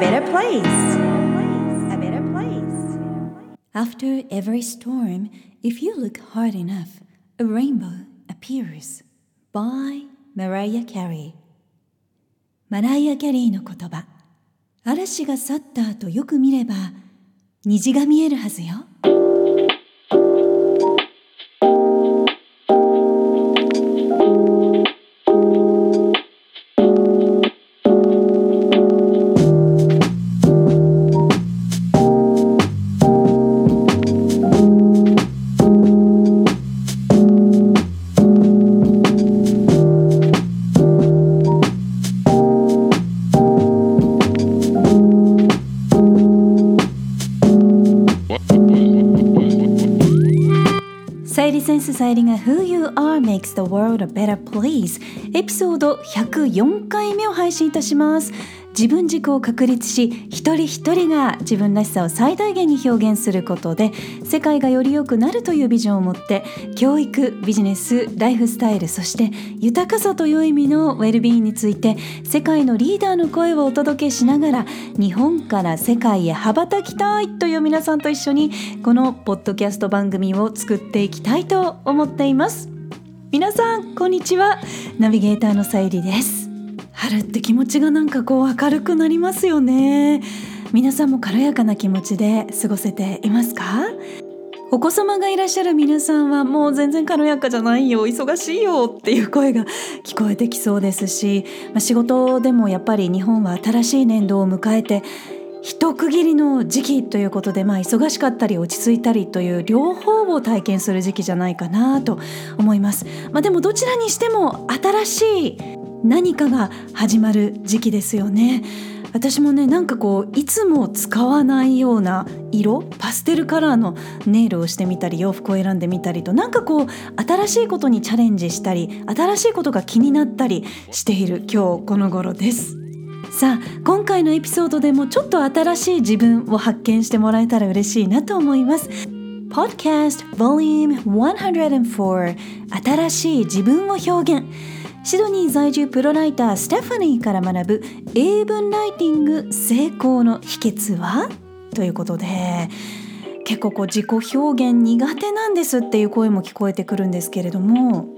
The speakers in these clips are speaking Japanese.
better place. A better place. After every storm, if you look hard enough, a rainbow appears. By Mariah Carey マライア・キャリーの言葉嵐が去った後よく見れば虹が見えるはずよゆりセンスさゆりが Who You Are Makes the World a Better Place エピソード104回目を配信いたします自分軸を確立し一人一人が自分らしさを最大限に表現することで世界がより良くなるというビジョンを持って教育ビジネスライフスタイルそして豊かさという意味のウェルビーンについて世界のリーダーの声をお届けしながら日本から世界へ羽ばたきたいという皆さんと一緒にこのポッドキャスト番組を作っていきたいと思っています。皆さんこんにちは。ナビゲーターのさゆりです。春って気持ちがなんかこう明るくなりますよね。皆さんも軽やかな気持ちで過ごせていますか？お子様がいらっしゃる皆さんはもう全然軽やかじゃないよ。忙しいよっていう声が聞こえてきそうですし、まあ、仕事でもやっぱり日本は新しい年度を迎えて一区切りの時期ということで、まあ、忙しかったり落ち着いたりという両方を体験する時期じゃないかなと思います。まあ、でもどちらにしても新しい何かが始まる時期ですよね。私もねなんかこういつも使わないような色パステルカラーのネイルをしてみたり洋服を選んでみたりとなんかこう新しいことにチャレンジしたり新しいことが気になったりしている今日この頃です。さあ今回のエピソードでもちょっと新しい自分を発見してもらえたら嬉しいなと思います。Podcast Volume 104新しい自分を表現。シドニー在住プロライターステファニーから学ぶ英文ライティング成功の秘訣は？ということで結構こう自己表現苦手なんですっていう声も聞こえてくるんですけれども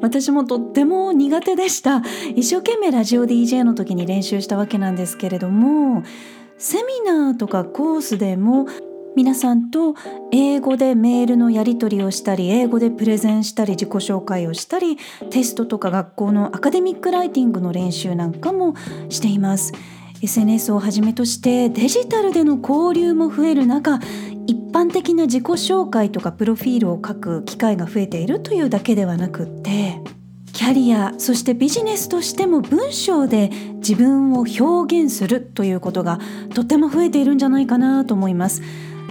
私もとっても苦手でした。一生懸命ラジオ DJ の時に練習したわけなんですけれどもセミナーとかコースでも皆さんと英語でメールのやり取りをしたり英語でプレゼンしたり自己紹介をしたりテストとか学校のアカデミックライティングの練習なんかもしています。SNS をはじめとしてデジタルでの交流も増える中一般的な自己紹介とかプロフィールを書く機会が増えているというだけではなくってキャリアそしてビジネスとしても文章で自分を表現するということがとっても増えているんじゃないかなと思います。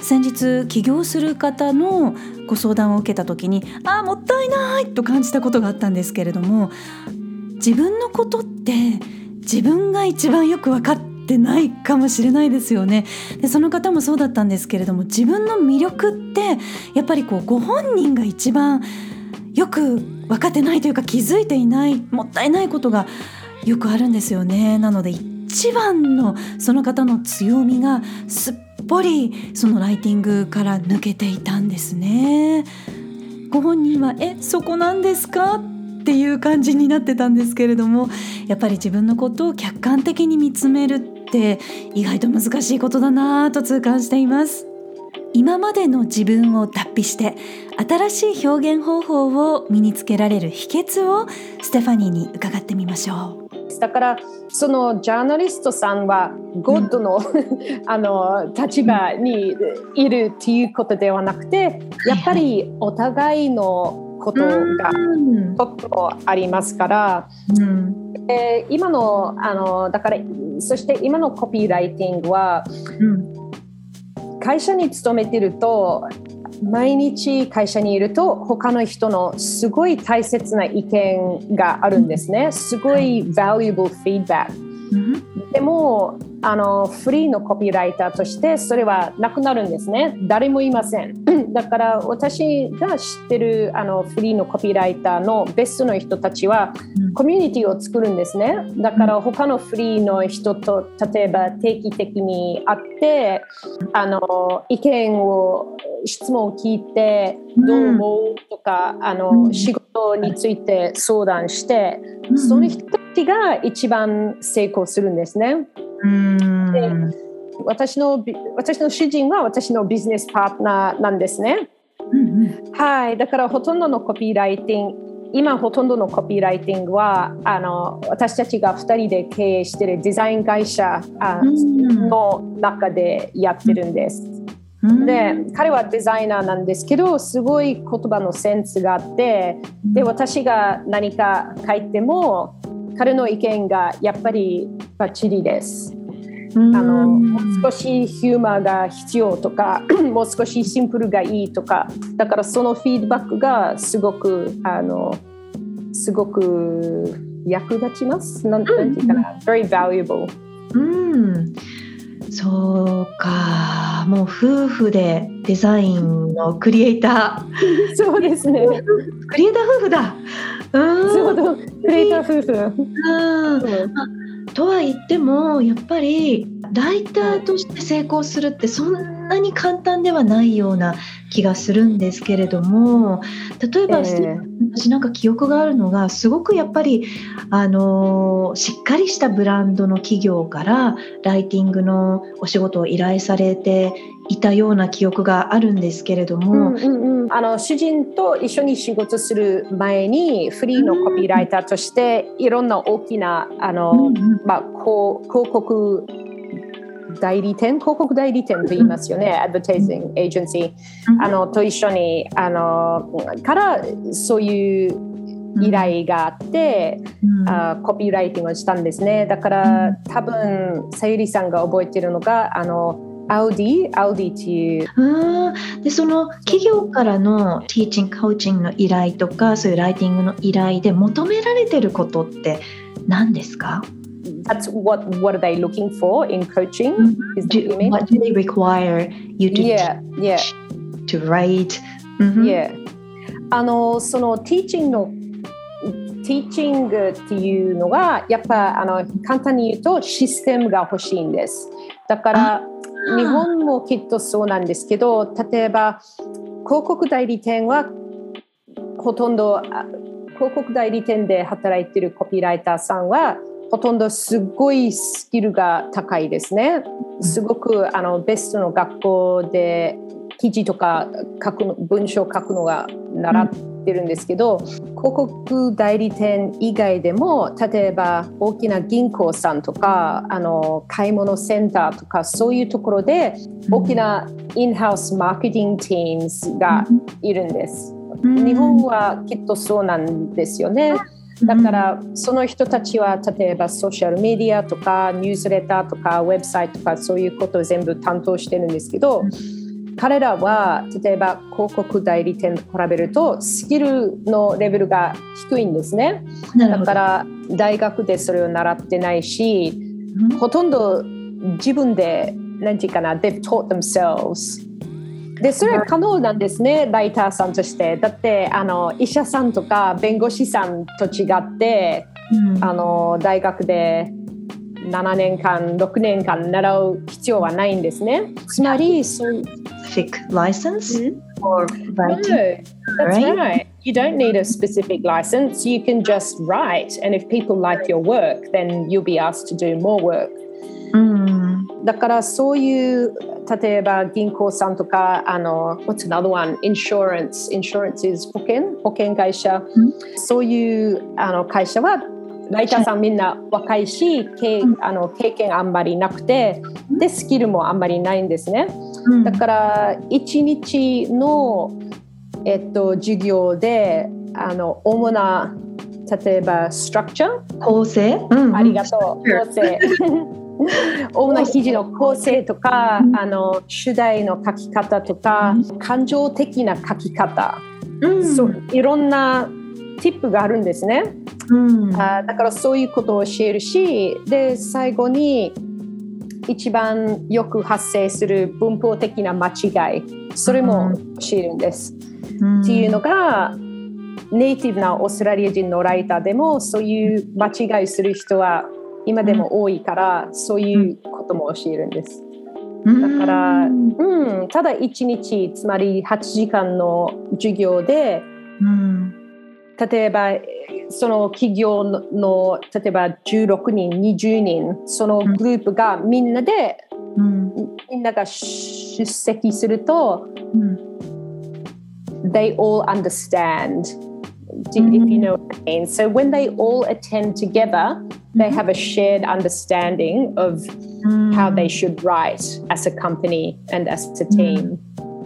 先日起業する方のご相談を受けた時にああもったいないと感じたことがあったんですけれども自分のことって自分が一番よく分かってないかもしれないですよねでその方もそうだったんですけれども自分の魅力ってやっぱりこうご本人が一番よく分かってないというか気づいていないもったいないことがよくあるんですよねなので一番のその方の強みがすっぽりそのライティングから抜けていたんですね。ご本人は「えそこなんですか?」っていう感じになってたんですけれどもやっぱり自分のことを客観的に見つめるって意外と難しいことだなぁと痛感しています。今までの自分を脱皮して新しい表現方法を身につけられる秘訣をステファニーに伺ってみましょう。だからそのジャーナリストさんはゴッドの,、あの立場にいるっていうことではなくてやっぱりお互いのことがちょっとありますから、うん、えー、今のあのだからそして今のコピーライティングは、うん、会社に勤めてると毎日会社にいると他の人のすごい大切な意見があるんですね。すごい valuable feedback。でもあのフリーのコピーライターとしてそれはなくなるんですね。誰もいません。だから私が知ってるあのフリーのコピーライターのベストの人たちは、コミュニティを作るんですね。だから他のフリーの人と例えば定期的に会ってあの意見を質問を聞いてどう思うとか、あの仕事について相談して、その人たちが一番成功するんですね。うん。で私のビ私の主人は私のビジネスパートナーなんですね。うんうん。はい、だからほとんどのコピーライティング、今ほとんどのコピーライティングはあの私たちが2人で経営しているデザイン会社あうん。の中でやってるんです。うん。で、彼はデザイナーなんですけど、すごい言葉のセンスがあって、で、私が何か書いても、彼の意見がやっぱりバッチリです。あのもう少しヒューマーが必要とか もう少しシンプルがいいとかだからそのフィードバックがすごくあのすごく役立ちます。なんていうかな、very valuable。うん、そうかもう夫婦でデザインのクリエイタ そうですね。ー クリエイター夫婦だういうこと、クリエイター夫婦。とは言ってもやっぱりライターとして成功するってそんななに簡単ではないような気がするんですけれども例えば、ええ。私なんか記憶があるのがすごくやっぱりあのしっかりしたブランドの企業からライティングのお仕事を依頼されていたような記憶があるんですけれどうも、んうんうん、あの主人と一緒に仕事する前にフリーのコピーライターとしていろんな大きなあの、うんうん。広告代理店広告代理店と言いますよね、アドバタイジングエージェンシーあのと一緒にあのからそういう依頼があって、うん。あコピーライティングをしたんですね。だから多分さゆりさんが覚えてるのがあのアウディアウディっていう。でその企業からのティーチングコーチングの依頼とかそういうライティングの依頼で求められてることって何ですか？That's what what are they looking for in coaching? Is that do, what you mean? What do they require you to Yeah, yeah, to write? うん yeah. あのその teaching の teaching っていうのがやっぱあの簡単に言うとシステムが欲しいんです。だから日本もきっとそうなんですけど例えば広告代理店はほとんどあ広告代理店で働いているコピーライターさんはほとんどすごいスキルが高いですね。すごくあのベストの学校で記事とか書くの文章を書くのが習ってるんですけど、広告代理店以外でも例えば大きな銀行さんとかあの買い物センターとかそういうところで大きなインハウスマーケティングチームズがいるんです。日本はきっとそうなんですよね。だからその人たちは例えばソーシャルメディアとかニュースレターとかウェブサイトとかそういうことを全部担当してるんですけど彼らは例えば広告代理店と比べるとスキルのレベルが低いんですね。だから大学でそれを習ってないしほとんど自分で何て言うかな they've taught themselves でそれは可能なんですね、ライターさんとして。だってあの医者さんとか弁護士さんと違ってあの大学で7年間、6年間習う必要はないんですね。つまり、そういう。specific license for writing? No, that's right? right. You don't need a specific license. You can just write. And if people like your work, then you'll be asked to do more work. うんだからそういう例えば銀行さんとかあの What's another one? Insurance. Insurance is 保険保険会社。そういうあの会社はライターさんみんな若いし経あの経験あんまりなくてでスキルもあんまりないんですね。うんだから1日の、えっと、授業であの主な例えばストラクチャー構成、うんありがとう。構成。主な記事の構成とか、あの主題の書き方とか、感情的な書き方、うん。そう。いろんな tip があるんですね。うん。あだからそういうことを教えるし、で最後に一番よく発生する文法的な間違い、それも教えるんです。っていうのがネイティブなオーストラリア人のライターでもそういう間違いする人は今でも多いから、そういうことも教えるんです。だから、うん。うん、ただ1日つまり8時間の授業でうん。例えばえーその企業のの例えば16人20人そのグループがみんなで、うん。みんなが出席するとうん。they all understand do- if you know what I mean so when they all attend together they have a shared understanding of how they should write as a company and as a team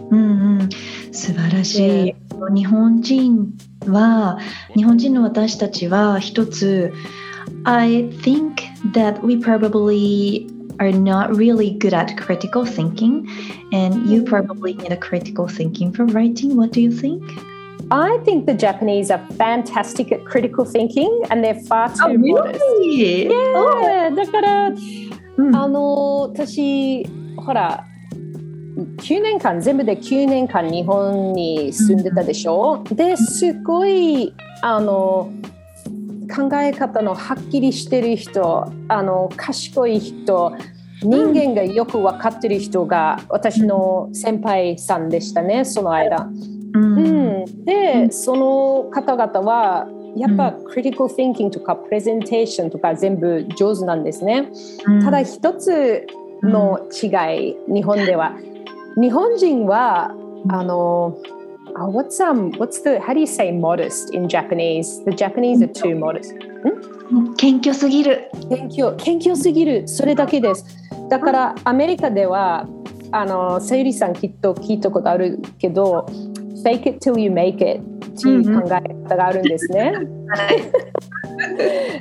うんうん、素晴らしい。日本人は日本人の私たちは一つ I think that we probably are not really good at critical thinking and you probably need a critical thinking for writing. What do you think? I think the Japanese are fantastic at critical thinking and they're far Oh, too modest. really? Yeah, だから、うんあの私ほら9年間全部で9年間日本に住んでたでしょ、ですごいあの考え方のはっきりしてる人あの賢い人人間がよく分かってる人が私の先輩さんでしたねその間。うんうん、で、その方々はやっぱクリティカル・ティンキングとかプレゼンテーションとか全部上手なんですね。ただ一つの違い、日本では日本人はあの uh, what's um what's the how do you say modest in Japanese? The Japanese are too modest. 謙虚すぎる。謙虚謙虚すぎるそれだけです。だからアメリカではあのさゆりさんきっと聞いたことあるけど fake it till you make it っていう考え方があるんですね。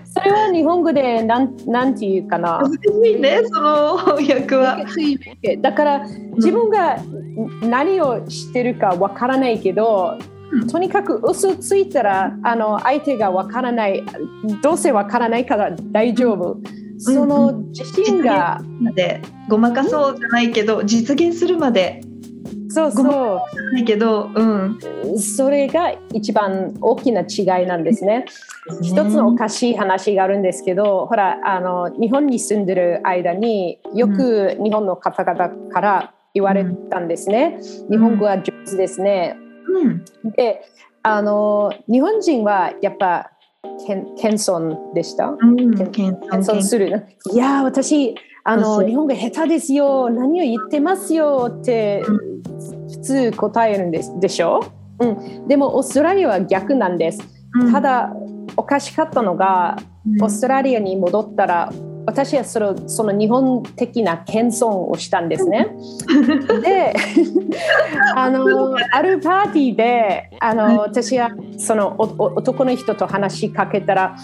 それは日本語でなんなんていうかな。難しいね、その翻訳は。だから自分が何をしてるかわからないけど、うんとにかく嘘ついたらあの相手がわからないどうせわからないから大丈夫、その自信が、でごまかそうじゃないけど実現するまでそうごそじゃないけど、うん、うそれが一番大きな違いなんですね。一つのおかしい話があるんですけど、ほらあの日本に住んでる間によく日本の方々から言われたんですね。日本語は上手ですね。うん、であの日本人はやっぱ謙謙遜でした？うん、謙謙遜遜する。いやー私あの日本語下手ですよ何を言ってますよって普通答えるんですでしょ、うん、でもオーストラリアは逆なんです。うんただおかしかったのが、うんオーストラリアに戻ったら私はそのその日本的な謙遜をしたんですね。で あのあるパーティーであの私はその男の人と話しかけたら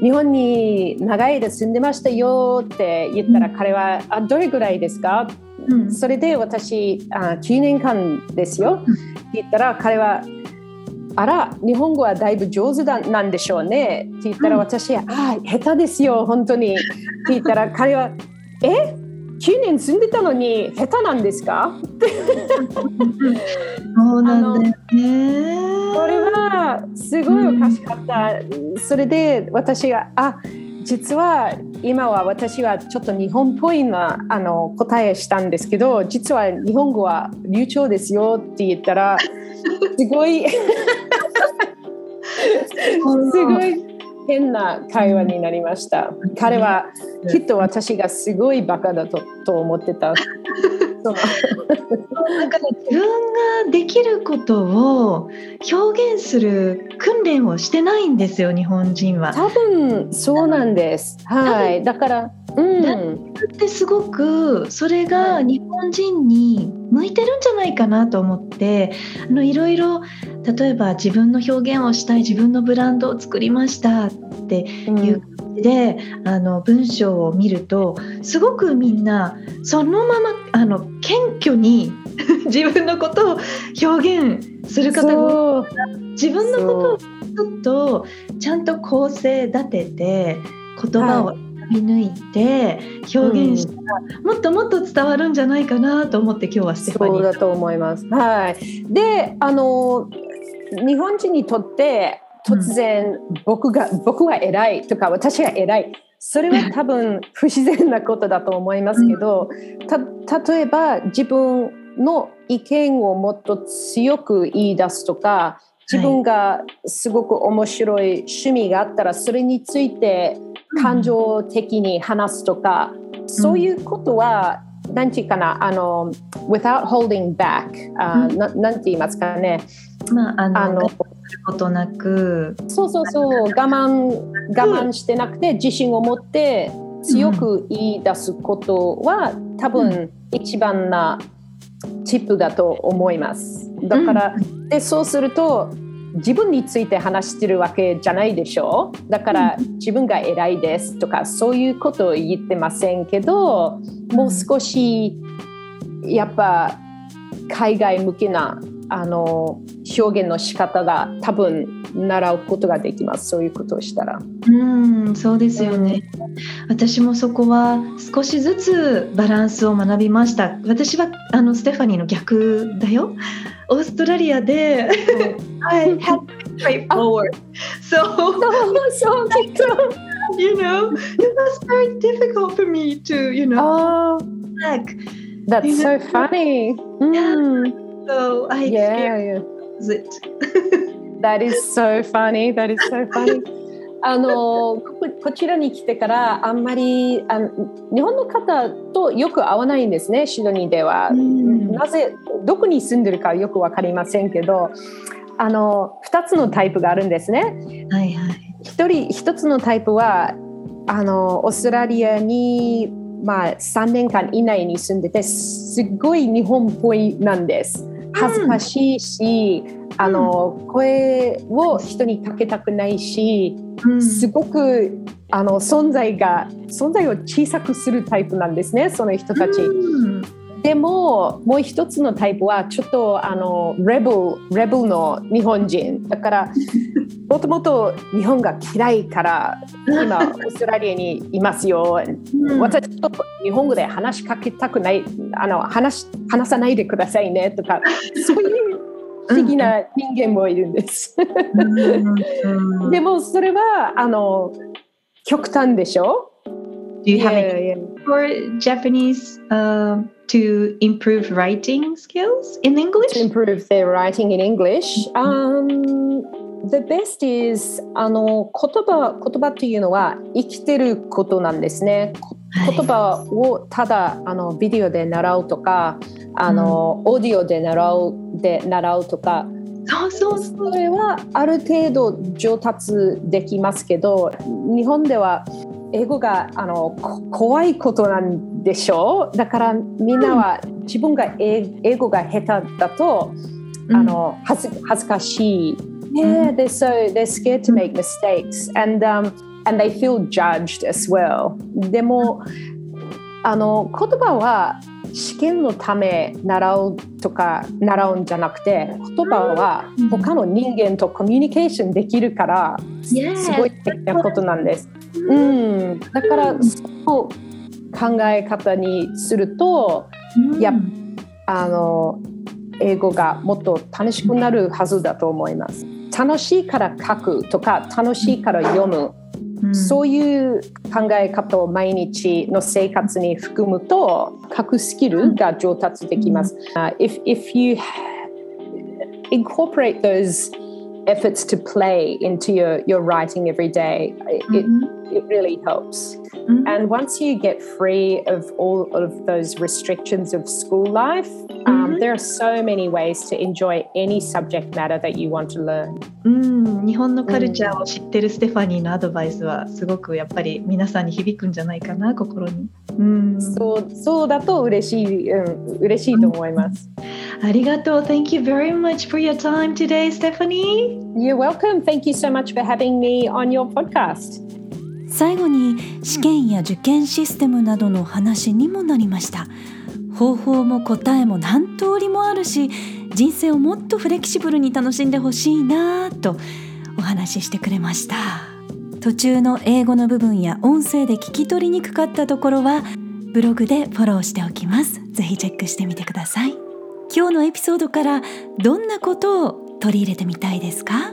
日本に長い間住んでましたよって言ったら彼は「あどれぐらいですか?」うん。それで私あ9年間ですよ。うん。って言ったら彼はあら日本語はだいぶ上手だなんでしょうね。って言ったらうん。私はあ下手ですよ本当に。って言ったら彼はえ？9年住んでたのに下手なんですか？そうなんだよね。これはすごいおかしかった、それで私があ実は今は私はちょっと日本っぽいなあの答えしたんですけど実は日本語は流暢ですよって言ったらすごいすごい変な会話になりました。彼はきっと私がすごいバカだとと思ってた。そうなんかね自分ができることを表現する訓練をしてないんですよ日本人は。多分そうなんです。はい。だから、うん。で、すごくそれが日本人に向いてるんじゃないかなと思ってあのいろいろ例えば自分の表現をしたい自分のブランドを作りましたってうん。いう感じで、あの文章を見るとすごくみんなそのままあの謙虚に 自分のことを表現する方が自分のことをちょっとちゃんと構成立てて言葉をは選び抜いて表現したら、もっともっと伝わるんじゃないかなと思って今日はステファニーそうだと思います。はい。で、あの日本人にとって突然僕が、僕は偉いとか私は偉いそれは 多分不自然なことだと思いますけど、た例えば自分の意見をもっと強く言い出すとか自分がすごく面白い趣味があったらそれについて感情的に話すとか、そういうことは何て言うかなあの without holding back あ、うん、ななんて言いますかね。まああのあのことなく。そうそうそう我慢我慢してなくて自信を持って強く言い出すことは、うん、多分一番なチップだと思います。だから、うん、でそうすると自分について話してるわけじゃないでしょ？だから自分が偉いですとかそういうことを言ってませんけどもう少しやっぱ海外向けなあの表現の仕方が多分習うことができます。そういうことをしたら。うんそうですよね、私もそこは少しずつバランスを学びました。私はあのステファニーの逆だよ。オーストラリアで、はい、はい。ピーフォーワーそう、そう、そう、そう、you know, it was very difficult for me to, you know, back. That's so funny. Yeah, so I experienced. It. That is so funny. That is so funny. あのこちらに来てからあんまりあの日本の方とよく会わないんですねシドニーでは。なぜどこに住んでるかよく分かりませんけどあの2つのタイプがあるんですね。はいはい、1人1つのタイプはあのオーストラリアに、まあ、3年間以内に住んでてすごい日本っぽいなんです。恥ずかしいし、うん、あの声を人にかけたくないし、うん、すごくあの存在が存在を小さくするタイプなんですねその人たち。うんでももう一つのタイプはちょっとあのレベルレベルの日本人。だから もともと日本が嫌いから今オーストラリアにいますよ、うん、私と日本語で話しかけたくない。あの話話さないでくださいね。とかそういう不思議な人間もいるんです。でもそれはあの極端でしょ？Do you have yeah, yeah. for Japanese uh, to improve writing skills in English? To improve their writing in English. Um, the best is あの言葉言葉っていうのは生きてることなんですね。言葉をただあのビデオで習うとか、あの、オーディオで習うで習うとか。そうそうそれはある程度上達できますけど日本では英語があの怖いことなんでしょう？だからみんなは自分が英語が下手だと、あの恥ず恥ずかしい。Yeah, they're so they're scared to make mistakes. And um, and they feel judged as well. でもあの言葉は試験のため習うとか習うんじゃなくて言葉は他の人間とコミュニケーションできるからすごい的なことなんです。うん、だからその考え方にすると、やあの英語がもっと楽しくなるはずだと思います。楽しいから書くとか楽しいから読む、うん、そういう考え方を毎日の生活に含むと書くスキルが上達できます。Uh, if, if you incorporate those efforts to play into your, your writing every day, it, mm-hmm. it really helps. Mm-hmm. And once you get free of all of those restrictions of school life, um, mm-hmm. there are so many ways to enjoy any subject matter that you want to learn. うん、日本のカルチャーを知ってるステファニーのアドバイスはすごくやっぱり皆さんに響くんじゃないかな心に。うん、そうそうだと嬉しい、うん、嬉しいと思います。ありがとう。Thank you very much for your time today, Stephanie. You're welcome. Thank you so much for having me on your podcast. 最後に試験や受験システムなどの話にもなりました。方法も答えも何通りもあるし人生をもっとフレキシブルに楽しんでほしいなとお話ししてくれました。途中の英語の部分や音声で聞き取りにくかったところはブログでフォローしておきます。ぜひチェックしてみてください。今日のエピソードからどんなことを取り入れてみたいですか？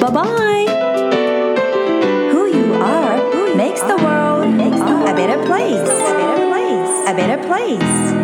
Bye bye Who you are who makes the world a better place. A better place. A better place.